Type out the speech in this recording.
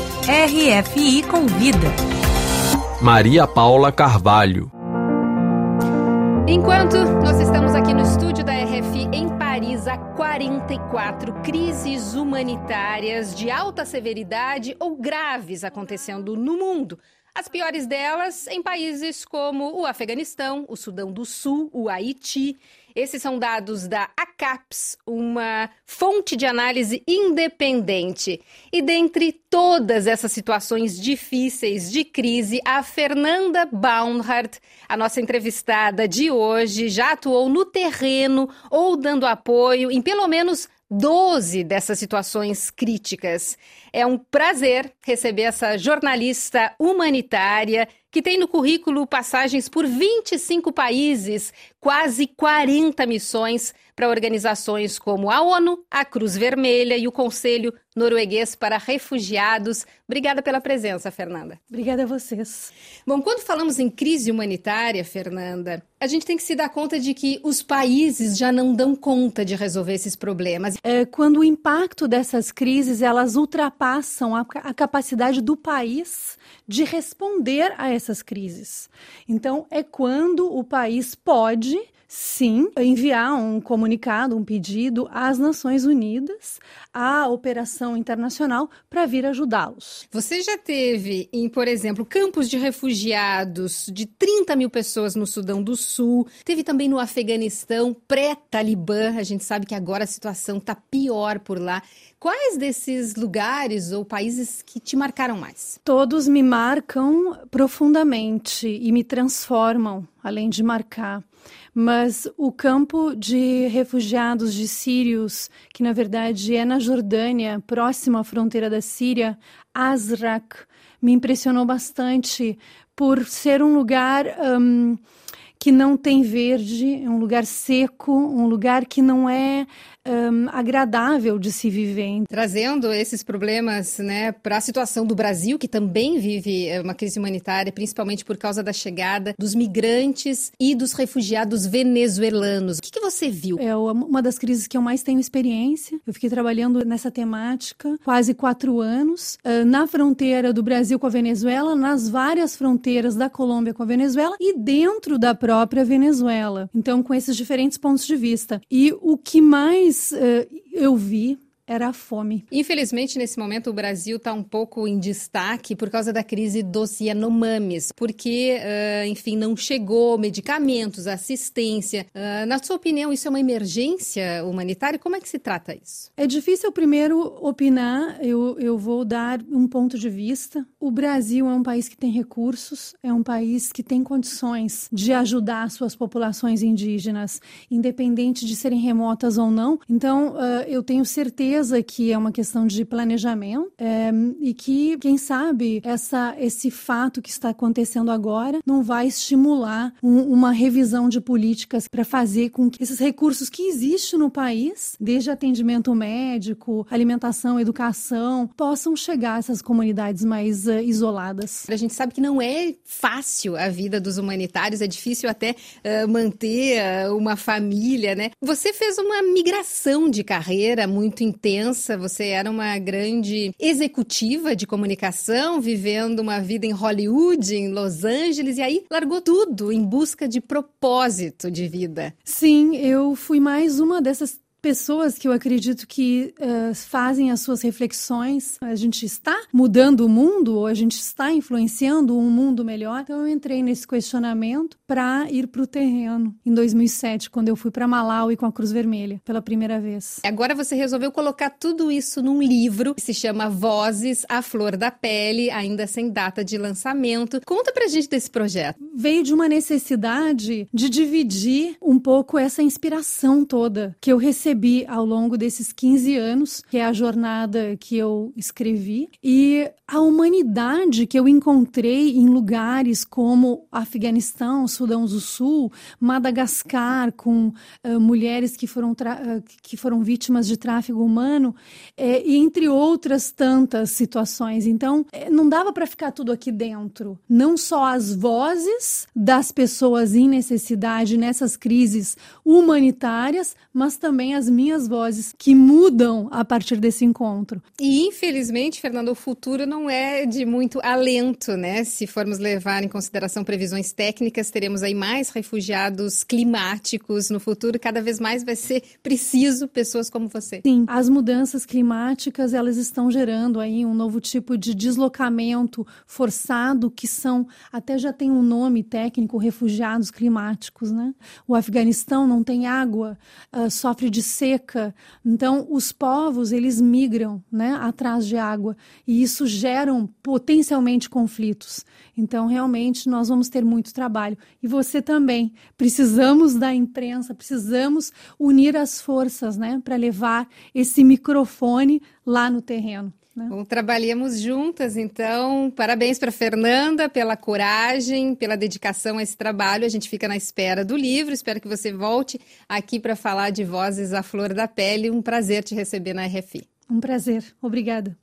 RFI Convida. Maria Paula Carvalho. Enquanto nós estamos aqui no estúdio da RFI em Paris, há 44 crises humanitárias de alta severidade ou graves acontecendo no mundo. As piores delas em países como o Afeganistão, o Sudão do Sul, o Haiti. Esses são dados da ACAPS, uma fonte de análise independente. E dentre todas essas situações difíceis de crise, a Fernanda Baumhardt, a nossa entrevistada de hoje, já atuou no terreno ou dando apoio em pelo menos 12 dessas situações críticas. É um prazer receber essa jornalista humanitária que tem no currículo passagens por 25 países, quase 40 missões para organizações como a ONU, a Cruz Vermelha e o Conselho Norueguês para Refugiados. Obrigada pela presença, Fernanda. Obrigada a vocês. Bom, quando falamos em crise humanitária, Fernanda, a gente tem que se dar conta de que os países já não dão conta de resolver esses problemas. É, quando o impacto dessas crises elas ultrapassam a, a capacidade do país de responder a essas crises. Então, é quando o país pode sim, enviar um comunicado, um pedido às Nações Unidas, à operação internacional, para vir ajudá-los. Você já teve em, por exemplo, campos de refugiados de 30 mil pessoas no Sudão do Sul, teve também no Afeganistão, pré-Talibã, a gente sabe que agora a situação está pior por lá. Quais desses lugares ou países que te marcaram mais? Todos me marcam profundamente e me transformam, além de marcar. Mas o campo de refugiados de sírios, que na verdade é na Jordânia, próximo à fronteira da Síria, Azraq, me impressionou bastante por ser um lugar um, que não tem verde, um lugar seco, um lugar que não é um, agradável de se viver. Trazendo esses problemas né, para a situação do Brasil, que também vive é, uma crise humanitária, principalmente por causa da chegada dos migrantes e dos refugiados venezuelanos. O que, que você viu? É uma das crises que eu mais tenho experiência. Eu fiquei trabalhando nessa temática quase quatro anos, na fronteira do Brasil com a Venezuela, nas várias fronteiras da Colômbia com a Venezuela e dentro da própria Venezuela. Então, com esses diferentes pontos de vista. E o que mais uh, eu vi era a fome. Infelizmente, nesse momento, o Brasil está um pouco em destaque por causa da crise dos Yanomamis, porque, uh, enfim, não chegou medicamentos, assistência. Uh, na sua opinião, isso é uma emergência humanitária? Como é que se trata isso? É difícil primeiro opinar, eu, eu vou dar um ponto de vista. O Brasil é um país que tem recursos, é um país que tem condições de ajudar suas populações indígenas, independente de serem remotas ou não. Então, uh, eu tenho certeza certeza que é uma questão de planejamento é, e que, quem sabe, essa, esse fato que está acontecendo agora não vai estimular um, uma revisão de políticas para fazer com que esses recursos que existem no país, desde atendimento médico, alimentação, educação, possam chegar a essas comunidades mais uh, isoladas. A gente sabe que não é fácil a vida dos humanitários, é difícil até uh, manter uh, uma família, né? Você fez uma migração de carreira muito intensa intensa, você era uma grande executiva de comunicação, vivendo uma vida em Hollywood, em Los Angeles, e aí largou tudo em busca de propósito de vida. Sim, eu fui mais uma dessas pessoas que eu acredito que uh, fazem as suas reflexões. A gente está mudando o mundo ou a gente está influenciando um mundo melhor? Então eu entrei nesse questionamento para ir para o terreno em 2007, quando eu fui para Malawi com a Cruz Vermelha pela primeira vez. Agora você resolveu colocar tudo isso num livro que se chama Vozes à Flor da Pele, ainda sem data de lançamento. Conta pra gente desse projeto. Veio de uma necessidade de dividir um pouco essa inspiração toda que eu recebi ao longo desses 15 anos, que é a jornada que eu escrevi, e a humanidade que eu encontrei em lugares como Afeganistão, Sudão do Sul, Madagascar, com uh, mulheres que foram, uh, que foram vítimas de tráfico humano, é, e entre outras tantas situações. Então, não dava para ficar tudo aqui dentro. Não só as vozes das pessoas em necessidade nessas crises humanitárias, mas também as as minhas vozes que mudam a partir desse encontro. E infelizmente, Fernando, o futuro não é de muito alento, né? Se formos levar em consideração previsões técnicas, teremos aí mais refugiados climáticos no futuro, cada vez mais vai ser preciso pessoas como você. Sim, as mudanças climáticas, elas estão gerando aí um novo tipo de deslocamento forçado que são até já tem um nome técnico, refugiados climáticos, né? O Afeganistão não tem água, uh, sofre de seca, então os povos eles migram, né, atrás de água e isso gera potencialmente conflitos. Então realmente nós vamos ter muito trabalho e você também. Precisamos da imprensa, precisamos unir as forças, né, para levar esse microfone lá no terreno. Né? Bom, trabalhamos juntas, então. Parabéns para Fernanda pela coragem, pela dedicação a esse trabalho. A gente fica na espera do livro. Espero que você volte aqui para falar de Vozes à Flor da Pele. Um prazer te receber na RFI. Um prazer. Obrigada.